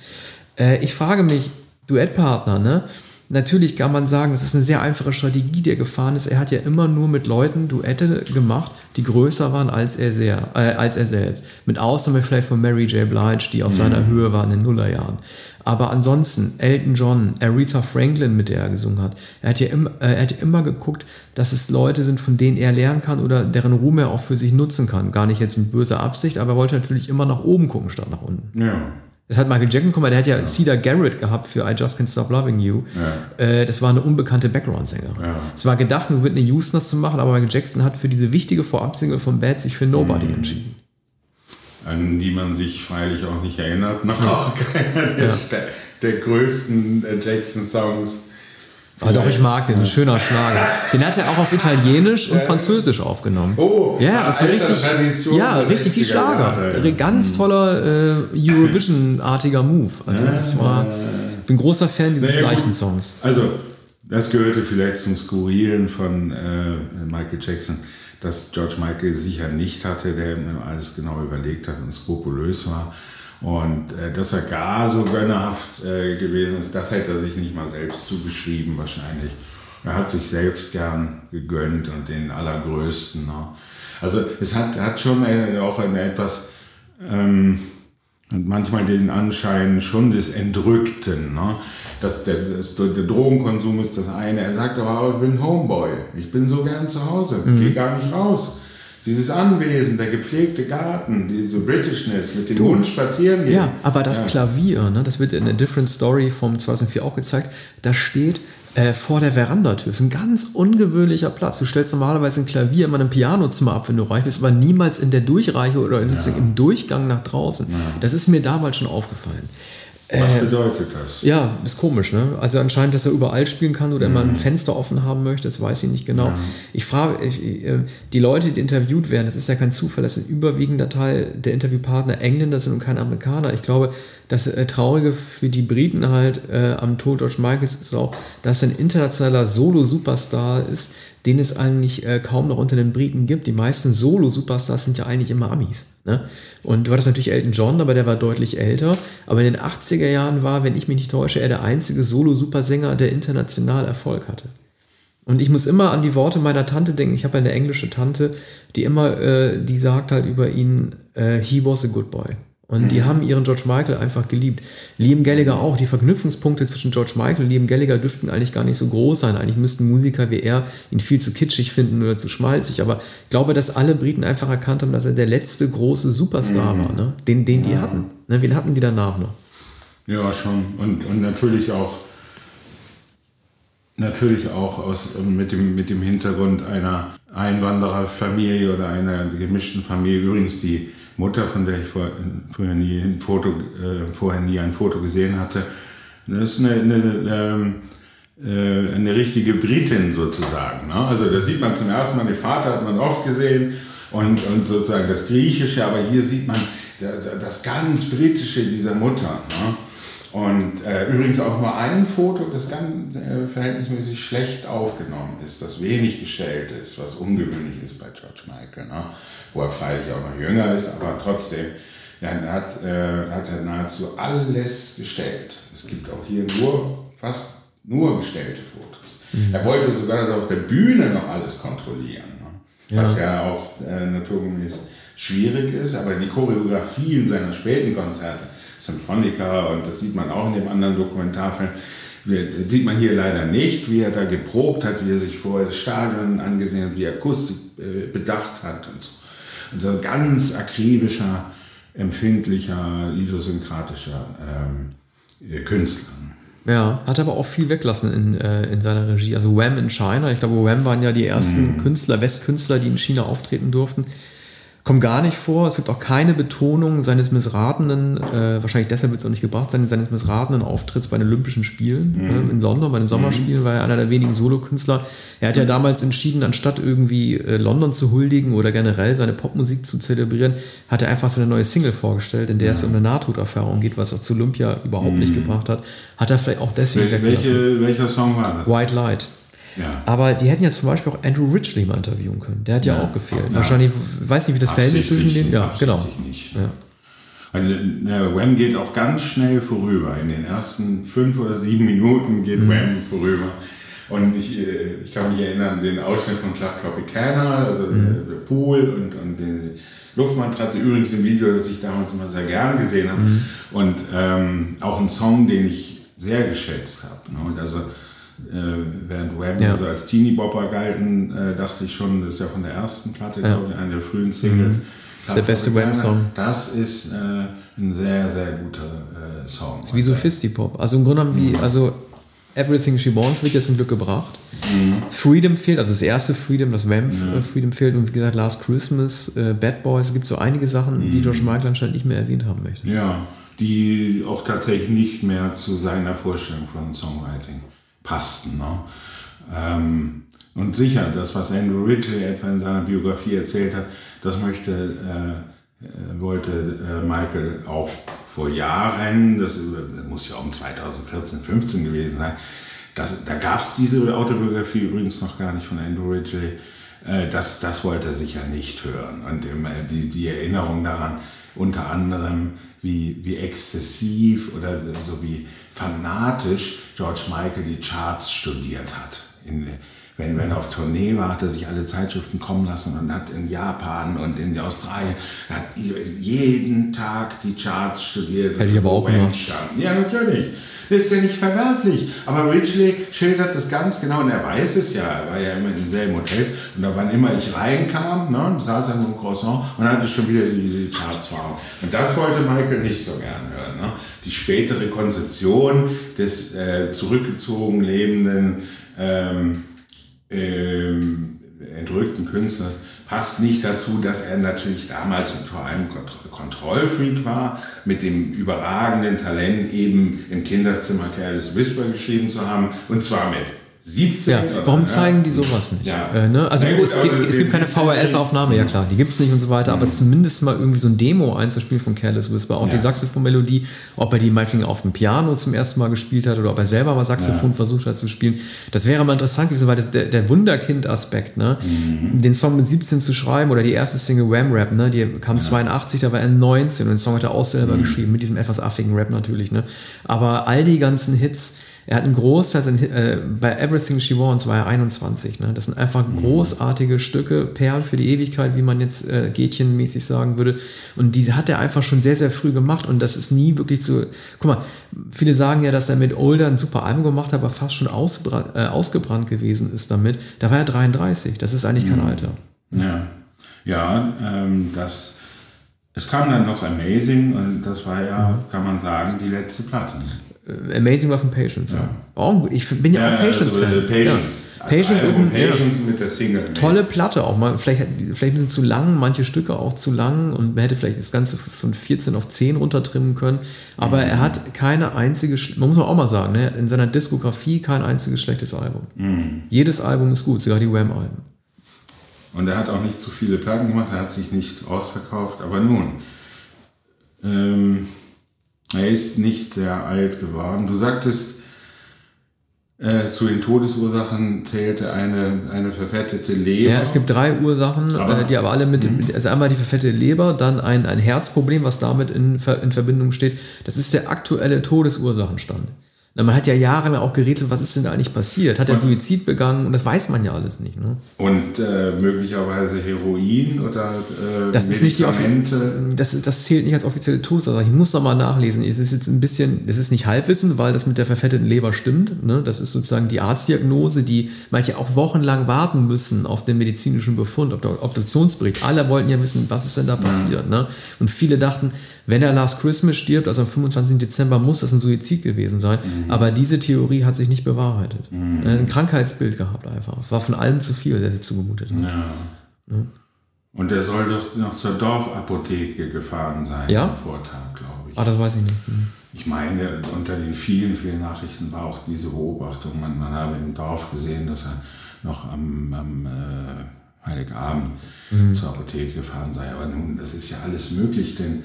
Äh, ich frage mich, Duettpartner, ne? Natürlich kann man sagen, das ist eine sehr einfache Strategie, die er gefahren ist. Er hat ja immer nur mit Leuten Duette gemacht, die größer waren als er, sehr, äh, als er selbst. Mit Ausnahme vielleicht von Mary J. Blige, die auf seiner Höhe war in den Nullerjahren. Aber ansonsten, Elton John, Aretha Franklin, mit der er gesungen hat, er hat ja immer, äh, er hat immer geguckt, dass es Leute sind, von denen er lernen kann oder deren Ruhm er auch für sich nutzen kann. Gar nicht jetzt mit böser Absicht, aber er wollte natürlich immer nach oben gucken statt nach unten. Ja. Das hat Michael Jackson, guck mal, der hat ja, Cedar Garrett gehabt für I Just Can't Stop Loving You. Äh, das war eine unbekannte Background-Sängerin. Ja. Es war gedacht, nur Whitney Houston das zu machen, aber Michael Jackson hat für diese wichtige Vorabsingle von Bad sich für Nobody entschieden. an die man sich freilich auch nicht erinnert. Noch auch keiner der, der, der größten äh, Jackson-Songs. Ah, doch, ich mag den, ein schöner Schlager. Den hat er auch auf Italienisch und Französisch aufgenommen. Oh, ja, das war richtig, Tradition ja, richtig viel 60er Schlager. Jahre. Ganz toller äh, Eurovision-artiger Move. Also das war, ich bin großer Fan dieses Naja, leichten Songs. Also, das gehörte vielleicht zum Skurrilen von äh, Michael Jackson, dass George Michael sicher nicht hatte, der alles genau überlegt hat und skrupulös war. Und äh, dass er gar so gönnerhaft äh, gewesen ist, das hätte er sich nicht mal selbst zugeschrieben wahrscheinlich. Er hat sich selbst gern gegönnt und den Allergrößten. Ne? Also es hat, hat schon äh, auch eine etwas ähm, und manchmal den Anschein schon des Entrückten. Ne? Das, das, der Drogenkonsum ist das eine. Er sagt aber ich bin Homeboy. Ich bin so gern zu Hause. Mhm. Gehe gar nicht raus. Dieses Anwesen, der gepflegte Garten, diese Britishness, mit dem Hund spazieren gehen. Ja, aber das Ja. Klavier, ne, das wird in A Different Story vom 2004 auch gezeigt, das steht äh, vor der Verandatür. Das ist ein ganz ungewöhnlicher Platz. Du stellst normalerweise ein Klavier in einem Pianozimmer ab, wenn du reich bist, aber niemals in der Durchreiche oder sozusagen im Durchgang nach draußen. Das ist mir damals schon aufgefallen. Was bedeutet das? Ja, ist komisch, ne? Also anscheinend, dass er überall spielen kann oder immer ein Fenster offen haben möchte, das weiß ich nicht genau. Ich frage, ich, äh, die Leute, die interviewt werden, das ist ja kein Zufall, das sind überwiegender Teil der Interviewpartner Engländer sind und keine Amerikaner. Ich glaube, das äh, Traurige für die Briten halt äh, am Tod George Michaels ist auch, dass er ein internationaler Solo-Superstar ist, den es eigentlich äh, kaum noch unter den Briten gibt. Die meisten Solo-Superstars sind ja eigentlich immer Amis. Ne? Und du hattest natürlich Elton John, aber der war deutlich älter. Aber in den 80er Jahren war, wenn ich mich nicht täusche, er der einzige Solo-Supersänger, der international Erfolg hatte. Und ich muss immer an die Worte meiner Tante denken. Ich habe eine englische Tante, die immer, äh, die sagt halt über ihn, äh, he was a good boy. Und die haben ihren George Michael einfach geliebt. Liam Gallagher auch. Die Verknüpfungspunkte zwischen George Michael und Liam Gallagher dürften eigentlich gar nicht so groß sein. Eigentlich müssten Musiker wie er ihn viel zu kitschig finden oder zu schmalzig. Aber ich glaube, dass alle Briten einfach erkannt haben, dass er der letzte große Superstar mhm. war, ne? den, den die ja. hatten. Ne? Wen hatten die danach noch? Ja, schon. Und, und natürlich auch natürlich auch aus, mit, dem, mit dem Hintergrund einer Einwandererfamilie oder einer gemischten Familie. Übrigens die Mutter, von der ich vor, früher nie ein Foto, äh, vorher nie ein Foto gesehen hatte, das ist eine, eine, äh, eine richtige Britin sozusagen. Ne? Also da sieht man zum ersten Mal, den Vater hat man oft gesehen und, und sozusagen das Griechische, aber hier sieht man das, das ganz Britische dieser Mutter. Ne? Und äh, übrigens auch nur ein Foto, das ganz äh, verhältnismäßig schlecht aufgenommen ist, das wenig gestellt ist, was ungewöhnlich ist bei George Michael, ne? wo er freilich auch noch jünger ist, aber trotzdem, ja, er hat, äh, hat er nahezu alles gestellt. Es gibt auch hier nur, fast nur gestellte Fotos. Mhm. Er wollte sogar auf der Bühne noch alles kontrollieren, ne? ja. was ja auch äh, naturgemäß schwierig ist, aber die Choreografien seiner späten Konzerte, Symphonica und das sieht man auch in dem anderen Dokumentarfilm. Das sieht man hier leider nicht, wie er da geprobt hat, wie er sich vorher das Stadion angesehen hat, wie er Akustik äh, bedacht hat und so. Und so ganz akribischer, empfindlicher, idiosynkratischer ähm, Künstler. Ja, hat aber auch viel weglassen in, äh, in seiner Regie. Also Wham in China, ich glaube, Wham waren ja die ersten mm. Künstler, Westkünstler, die in China auftreten durften kommt gar nicht vor. Es gibt auch keine Betonung seines missratenen, äh, wahrscheinlich deshalb wird es auch nicht gebracht sein, seines missratenen Auftritts bei den Olympischen Spielen mhm. äh, in London, bei den Sommerspielen, mhm. war er einer der wenigen Solokünstler. Er hat ja damals entschieden, anstatt irgendwie äh, London zu huldigen oder generell seine Popmusik zu zelebrieren, hat er einfach seine neue Single vorgestellt, in der ja. es um eine Nahtoderfahrung geht, was er zu Olympia überhaupt mhm. nicht gebracht hat. Hat er vielleicht auch deswegen Wel welche, Welcher Song war das? White Light. Ja. Aber die hätten ja zum Beispiel auch Andrew Ridgely mal interviewen können. Der hat ja, ja auch gefehlt. Wahrscheinlich, weiß nicht, wie das Verhältnis zwischen denen. Ja, genau. Nicht. Ja. Also ja, Wham geht auch ganz schnell vorüber. In den ersten fünf oder sieben Minuten geht mhm. Wham vorüber. Und ich, äh, ich kann mich erinnern, den Ausschnitt von Club Tropicana, also mhm. der, Pool und, und den Luftmantratze, übrigens im Video, das ich damals immer sehr gerne gesehen habe. Mhm. Und ähm, auch ein Song, den ich sehr geschätzt habe. Ne? Also während Wham ja. also als Teenie-Bopper galten, äh, dachte ich schon, das ist ja von der ersten Platte, ja. glaube ich, einer der frühen Singles. Mhm. Das ist der beste Wham-Song. Das ist äh, ein sehr, sehr guter äh, Song. Das ist wie so Fisty-Pop. Also im Grunde genommen, wie, mhm. also Everything She Wants wird jetzt zum Glück gebracht. Mhm. Freedom fehlt, also das erste Freedom, das Wham ja. Freedom fehlt und wie gesagt Last Christmas, äh, Bad Boys, es gibt so einige Sachen, mhm. die George Michael anscheinend nicht mehr erwähnt haben möchte. Ja, die auch tatsächlich nicht mehr zu seiner Vorstellung von Songwriting passten. Ne? Ähm, und sicher, das, was Andrew Ridgely etwa in seiner Biografie erzählt hat, das möchte, äh, äh wollte äh, Michael auch vor Jahren, das, das muss ja um 2014, 15 gewesen sein, das, da gab es diese Autobiografie übrigens noch gar nicht von Andrew Ridgely. Äh, das, das wollte er sicher nicht hören. Und die, die Erinnerung daran, unter anderem, wie, wie exzessiv oder so wie fanatisch George Michael die Charts studiert hat. In, wenn, wenn er auf Tournee war, hat er sich alle Zeitschriften kommen lassen und hat in Japan und in Australien, hat jeden Tag die Charts studiert. Hätte ich aber auch gemacht. Ja, natürlich. Das ist ja nicht verwerflich. Aber Ridgely schildert das ganz genau und er weiß es ja. Er war ja immer in denselben Hotels und da wann immer ich reinkam, ne, saß er mit dem Croissant und hatte schon wieder die, die Charts warm. Und das wollte Michael nicht so gern hören. Ne? Die spätere Konzeption des äh, zurückgezogen lebenden ähm, ähm, entrückten Künstlers passt nicht dazu, dass er natürlich damals vor allem Kontrollfreak war, mit dem überragenden Talent eben im Kinderzimmer Careless Whisper geschrieben zu haben, und zwar mit 17. Ja, warum ja. zeigen die sowas nicht? Ja. Äh, ne? Also gut, es, gibt, es gibt keine VHS-Aufnahme, ja klar, die gibt es nicht und so weiter, mhm. aber zumindest mal irgendwie so ein Demo einzuspielen von Careless Whisper, auch ja. die Saxophon-Melodie, ob er die meinetwegen auf dem Piano zum ersten Mal gespielt hat oder ob er selber mal Saxophon ja. versucht hat zu spielen. Das wäre mal interessant gewesen, weil das der, der Wunderkind-Aspekt, ne? Mhm. den Song mit 17 zu schreiben oder die erste Single Wham Rap, ne? die kam 82, da war er 19 und den Song hat er auch selber mhm. geschrieben, mit diesem etwas affigen Rap natürlich. Ne? Aber all die ganzen Hits, Er hat einen Großteil, äh, bei Everything She Wants war er 21. Ne? Das sind einfach mhm. großartige Stücke, Perlen für die Ewigkeit, wie man jetzt äh, Gätchenmäßig sagen würde. Und die hat er einfach schon sehr, sehr früh gemacht und das ist nie wirklich so. Guck mal, viele sagen ja, dass er mit Older ein super Album gemacht hat, aber fast schon äh, ausgebrannt gewesen ist damit. Da war er 33. Das ist eigentlich mhm. kein Alter. Ja, ja ähm, das es kam dann noch Amazing und das war ja, kann man sagen, die letzte Platte. Äh, Amazing war von Patience, ja. Oh, ich bin ja, auch Patience-Fan. Also Patience. Ja. Patience also ist ein, Patience mit der Single. Tolle Platte auch mal. Vielleicht, vielleicht sind zu lang, manche Stücke auch zu lang und man hätte vielleicht das Ganze von 14 auf 10 runtertrimmen können. Aber mhm. er hat keine einzige, man muss man auch mal sagen, ne, in seiner Diskografie kein einziges schlechtes Album. Mhm. Jedes Album ist gut, sogar die Wham-Alben. Und er hat auch nicht zu viele Platten gemacht, er hat sich nicht ausverkauft. Aber nun, ähm, er ist nicht sehr alt geworden. Du sagtest, äh, zu den Todesursachen zählte eine, eine verfettete Leber. Ja, es gibt drei Ursachen, aber, äh, die aber alle mit, mhm. mit, also einmal die verfettete Leber, dann ein, ein Herzproblem, was damit in, in Verbindung steht. Das ist der aktuelle Todesursachenstand. Na, man hat ja jahrelang auch gerätselt, was ist denn da eigentlich passiert? Hat er Suizid begangen? Und das weiß man ja alles nicht. Ne? Und äh, möglicherweise Heroin oder äh, das ist nicht die das, das zählt nicht als offizielle Todesursache. Ich muss nochmal nachlesen. Es ist jetzt ein bisschen, es ist nicht Halbwissen, weil das mit der verfetteten Leber stimmt. Ne? Das ist sozusagen die Arztdiagnose, die manche auch wochenlang warten müssen auf den medizinischen Befund, auf den Obduktionsbericht. Alle wollten ja wissen, was ist denn da passiert. Ja. Ne? Und viele dachten, wenn er Last Christmas stirbt, also am 25. Dezember, muss das ein Suizid gewesen sein. Mhm. Aber diese Theorie hat sich nicht bewahrheitet. Mhm. Ein Krankheitsbild gehabt einfach. Es war von allen zu viel, der sie zugemutet hat. Ja. ja. Und er soll doch noch zur Dorfapotheke gefahren sein ja? am Vortag, glaube ich. Ah, das weiß ich nicht. Mhm. Ich meine, unter den vielen, vielen Nachrichten war auch diese Beobachtung, man, man habe im Dorf gesehen, dass er noch am, am äh, Heiligabend mhm. zur Apotheke gefahren sei. Aber nun, das ist ja alles möglich, denn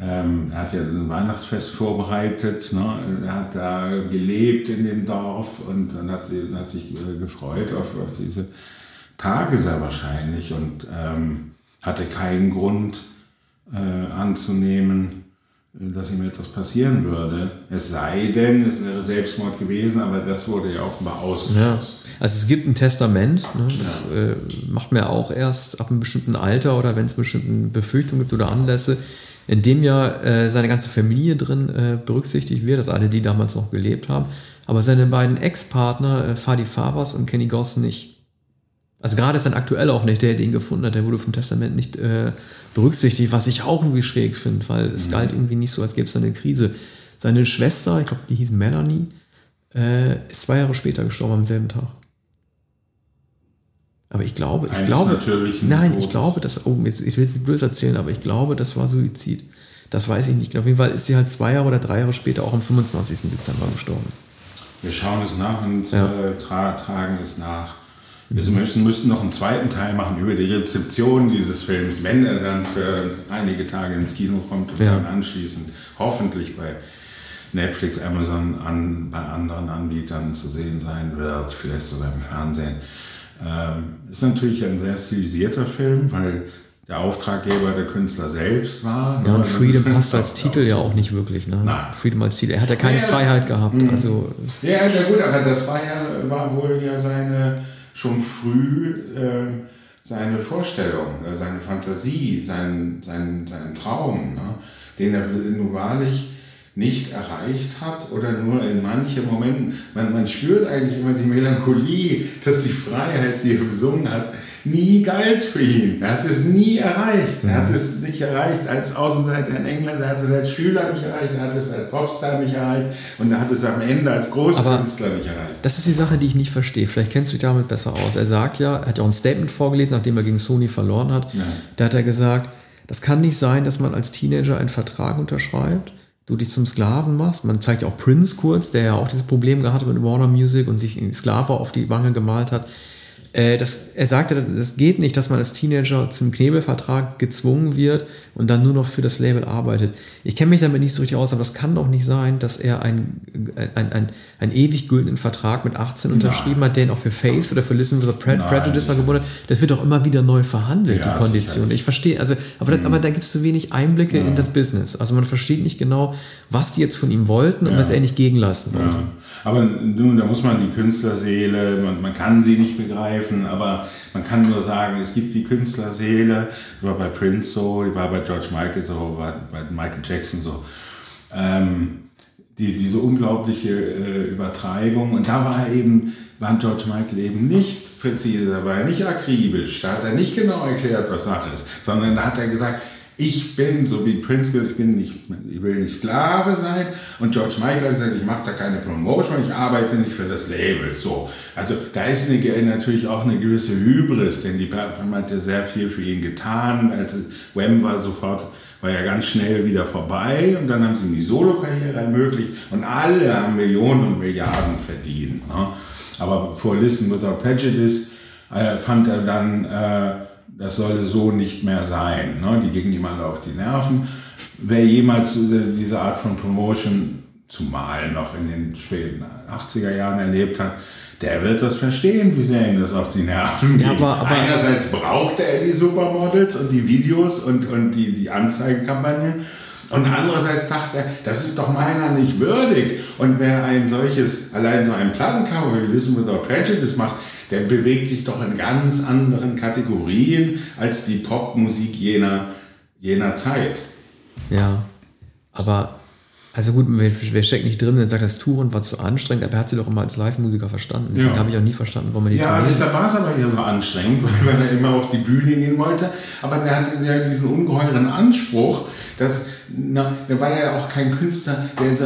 ähm, er hat ja ein Weihnachtsfest vorbereitet, ne? er hat da gelebt in dem Dorf und dann hat, sie, hat sich äh, gefreut auf, auf, diese Tage sehr wahrscheinlich und ähm, hatte keinen Grund äh, anzunehmen, dass ihm etwas passieren würde. Es sei denn, es wäre Selbstmord gewesen, aber das wurde ja offenbar ausgeschlossen. Ja. Also es gibt ein Testament, ne? das ja. äh, macht man auch erst ab einem bestimmten Alter oder wenn es bestimmte Befürchtungen gibt oder Anlässe in dem ja äh, seine ganze Familie drin äh, berücksichtigt wird, also alle, die damals noch gelebt haben, aber seine beiden Ex-Partner, äh, Fadi Favas und Kenny Goss, nicht. Also gerade sein aktueller auch nicht, der, der ihn gefunden hat, der wurde vom Testament nicht äh, berücksichtigt, was ich auch irgendwie schräg finde, weil es mhm. galt irgendwie nicht so, als gäbe es eine Krise. Seine Schwester, ich glaube, die hieß Melanie, äh, ist zwei Jahre später gestorben am selben Tag. Aber ich glaube, ich glaube, nein, ich glaube, dass, oh, jetzt, ich will es nicht böse erzählen, aber ich glaube, das war Suizid. Das weiß ich nicht. Auf jeden Fall ist sie halt zwei Jahre oder drei Jahre später auch am 25. Dezember gestorben. Wir schauen es nach und ja. äh, tra tragen es nach. Wir müssen, müssen noch einen zweiten Teil machen über die Rezeption dieses Films, wenn er dann für einige Tage ins Kino kommt und ja. dann anschließend hoffentlich bei Netflix, Amazon, an, bei anderen Anbietern zu sehen sein wird, vielleicht sogar im Fernsehen. Ähm, ist natürlich ein sehr stilisierter Film, weil der Auftraggeber der Künstler selbst war. Ja, und Freedom passt als Titel ja auch nicht wirklich. Ne? Nein. Freedom als Titel. Er hat ja keine ja, Freiheit gehabt. Mhm. Also, ja, ja, gut, aber das war ja war wohl ja seine schon früh äh, seine Vorstellung, äh, seine Fantasie, sein, sein, sein Traum, ne? den er nun wahrlich nicht erreicht hat oder nur in manchen Momenten. Man, man spürt eigentlich immer die Melancholie, dass die Freiheit, die er besungen hat, nie galt für ihn. Er hat es nie erreicht. Er hat mhm. es nicht erreicht als Außenseiter in England, er hat es als Schüler nicht erreicht, er hat es als Popstar nicht erreicht und er hat es am Ende als Großkünstler nicht erreicht. Das ist die Sache, die ich nicht verstehe. Vielleicht kennst du dich damit besser aus. Er sagt ja, er hat ja auch ein Statement vorgelesen, nachdem er gegen Sony verloren hat. Ja. Da hat er gesagt, das kann nicht sein, dass man als Teenager einen Vertrag unterschreibt du dich zum Sklaven machst. Man zeigt ja auch Prince kurz, der ja auch dieses Problem gehabt hat mit Warner Music und sich Sklave auf die Wange gemalt hat. Äh, das, er sagte, es geht nicht, dass man als Teenager zum Knebelvertrag gezwungen wird und dann nur noch für das Label arbeitet. Ich kenne mich damit nicht so richtig aus, aber das kann doch nicht sein, dass er einen ein, ein, ein ewig gültigen Vertrag mit 18 unterschrieben Nein. hat, den auch für Face oder für Listen to the Pre Nein. Prejudice gebunden hat. Das wird doch immer wieder neu verhandelt, ja, die Kondition. Ich verstehe, also, aber, mhm. das, aber da gibt es zu wenig Einblicke ja. in das Business. Also man versteht nicht genau, was die jetzt von ihm wollten und ja. was er nicht gegenlassen wollte. Aber nun, da muss man die Künstlerseele, man, man kann sie nicht begreifen, aber man kann nur sagen, es gibt die Künstlerseele, die war bei Prince so, die war bei George Michael so, war bei Michael Jackson so. Ähm, die, diese unglaubliche äh, Übertreibung. Und da war eben, war George Michael eben nicht präzise, da war er nicht akribisch, da hat er nicht genau erklärt, was Sache ist, sondern da hat er gesagt, ich bin, so wie Prince, ich, bin nicht, ich will nicht Sklave sein. Und George Michael hat gesagt, ich mache da keine Promotion, ich arbeite nicht für das Label. So. Also da ist eine, natürlich auch eine gewisse Hybris, denn die Plattform hat ja sehr viel für ihn getan. Also Wham war sofort, war ja ganz schnell wieder vorbei und dann haben sie die Solo-Karriere ermöglicht und alle haben Millionen und Milliarden verdient. Ne? Aber vor Listen Without Prejudice äh, fand er dann... Äh, das solle so nicht mehr sein. Ne? Die gingen ihm alle auf die Nerven. Wer jemals diese Art von Promotion, zumal noch in den späten 80er Jahren erlebt hat, der wird das verstehen, wie sehr ihm das auf die Nerven geht. Ja, aber, aber Einerseits brauchte er die Supermodels und die Videos und, und die, die Anzeigenkampagne. Und andererseits dachte er, das ist doch meiner nicht würdig. Und wer ein solches, allein so ein Plattencover wie Listen Without Prejudice macht, der bewegt sich doch in ganz anderen Kategorien als die Popmusik jener, jener Zeit. Ja, aber also gut, wer, wer steckt nicht drin und sagt, das Touren war zu anstrengend, aber er hat sie doch immer als Live-Musiker verstanden. Deswegen ja. habe ich auch nie verstanden, warum er die Ja, deshalb war es aber hier so anstrengend, weil er immer auf die Bühne gehen wollte. Aber er hatte ja diesen ungeheuren Anspruch, dass, na, der war ja auch kein Künstler, der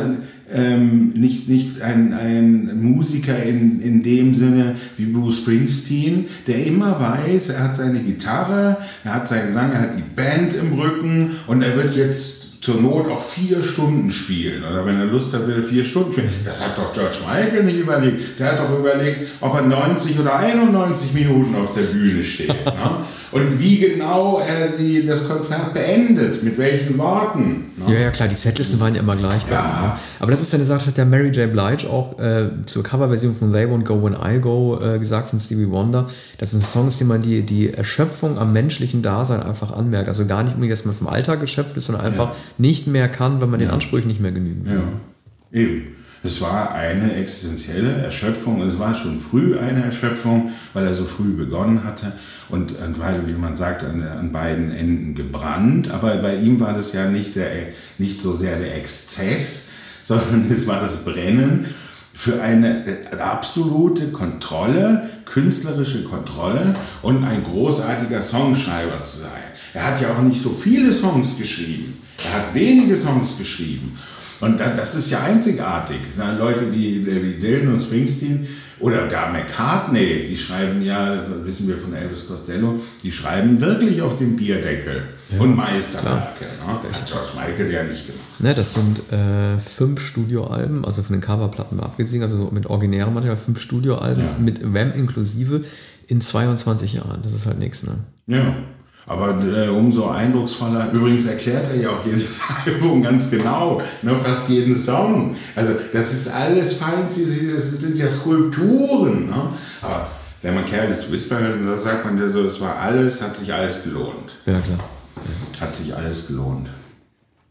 ähm, nicht, nicht ein, ein Musiker in, in dem Sinne wie Bruce Springsteen, der immer weiß, er hat seine Gitarre, er hat seinen Gesang, er hat die Band im Rücken und er wird jetzt zur Not auch vier Stunden spielen. Oder wenn er Lust hat, will er vier Stunden spielen. Das hat doch George Michael nicht überlegt. Der hat doch überlegt, ob er 90 oder 91 Minuten auf der Bühne steht. ne? Und wie genau er die, das Konzert beendet, mit welchen Worten. Ne? Ja, ja, klar, die Setlisten waren ja immer gleich. Ja. Ne? Aber das ist ja eine Sache, das hat der Mary J. Blige auch äh, zur Coverversion von They Won't Go When I Go äh, gesagt von Stevie Wonder. Das sind Songs, die man die, die Erschöpfung am menschlichen Dasein einfach anmerkt. Also gar nicht unbedingt, dass man vom Alltag geschöpft ist, sondern einfach ja nicht mehr kann, wenn man ja. den Ansprüchen nicht mehr genügen will. Ja, eben. Es war eine existenzielle Erschöpfung und es war schon früh eine Erschöpfung, weil er so früh begonnen hatte und, und weil, wie man sagt, an, an, beiden Enden gebrannt. Aber bei ihm war das ja nicht, der, nicht so sehr der Exzess, sondern es war das Brennen für eine absolute Kontrolle, künstlerische Kontrolle und ein großartiger Songschreiber zu sein. Er hat ja auch nicht so viele Songs geschrieben. Er hat wenige Songs geschrieben. Und das ist ja einzigartig. Leute wie, wie Dylan und Springsteen oder gar McCartney, die schreiben ja, wissen wir von Elvis Costello, die schreiben wirklich auf dem Bierdeckel ja, und Meisterwerke. Ne? Das hat George Michael ja nicht gemacht. Ne, das sind äh, fünf Studioalben, also von den Coverplatten abgesehen, also mit originärem Material, fünf Studioalben ja. mit Wham inklusive in 22 Jahren. Das ist halt nichts, ne? Ja. Aber äh, umso eindrucksvoller, übrigens erklärt er ja auch jedes Album ganz genau, ne, fast jeden Song. Also das ist alles fein, das sind ja Skulpturen. Ne? Aber wenn man Careless Whisper hört, dann sagt man ja so, es war alles, hat sich alles gelohnt. Ja, klar. Hat sich alles gelohnt.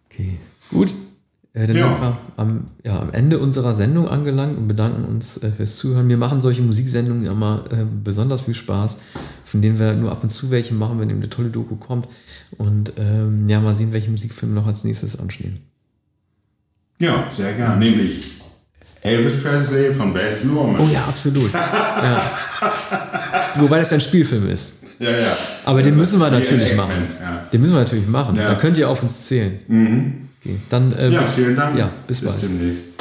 Okay, gut. Äh, dann ja. sind wir am, ja, am Ende unserer Sendung angelangt und bedanken uns äh, fürs Zuhören. Wir machen solche Musiksendungen immer äh, besonders viel Spaß, von denen wir nur ab und zu welche machen, wenn eben eine tolle Doku kommt. Und ähm, ja, mal sehen, welche Musikfilme noch als nächstes anstehen. Ja, sehr gerne. Nämlich Elvis Presley von Baz Luhrmann. Oh ja, absolut. ja. Wobei das ein Spielfilm ist. Ja, ja. Aber den müssen wir natürlich machen. Den müssen wir natürlich machen. Da könnt ihr auf uns zählen. Mhm. Dann, äh, ja, bis, vielen Dank. Ja, bis, bis bald. demnächst.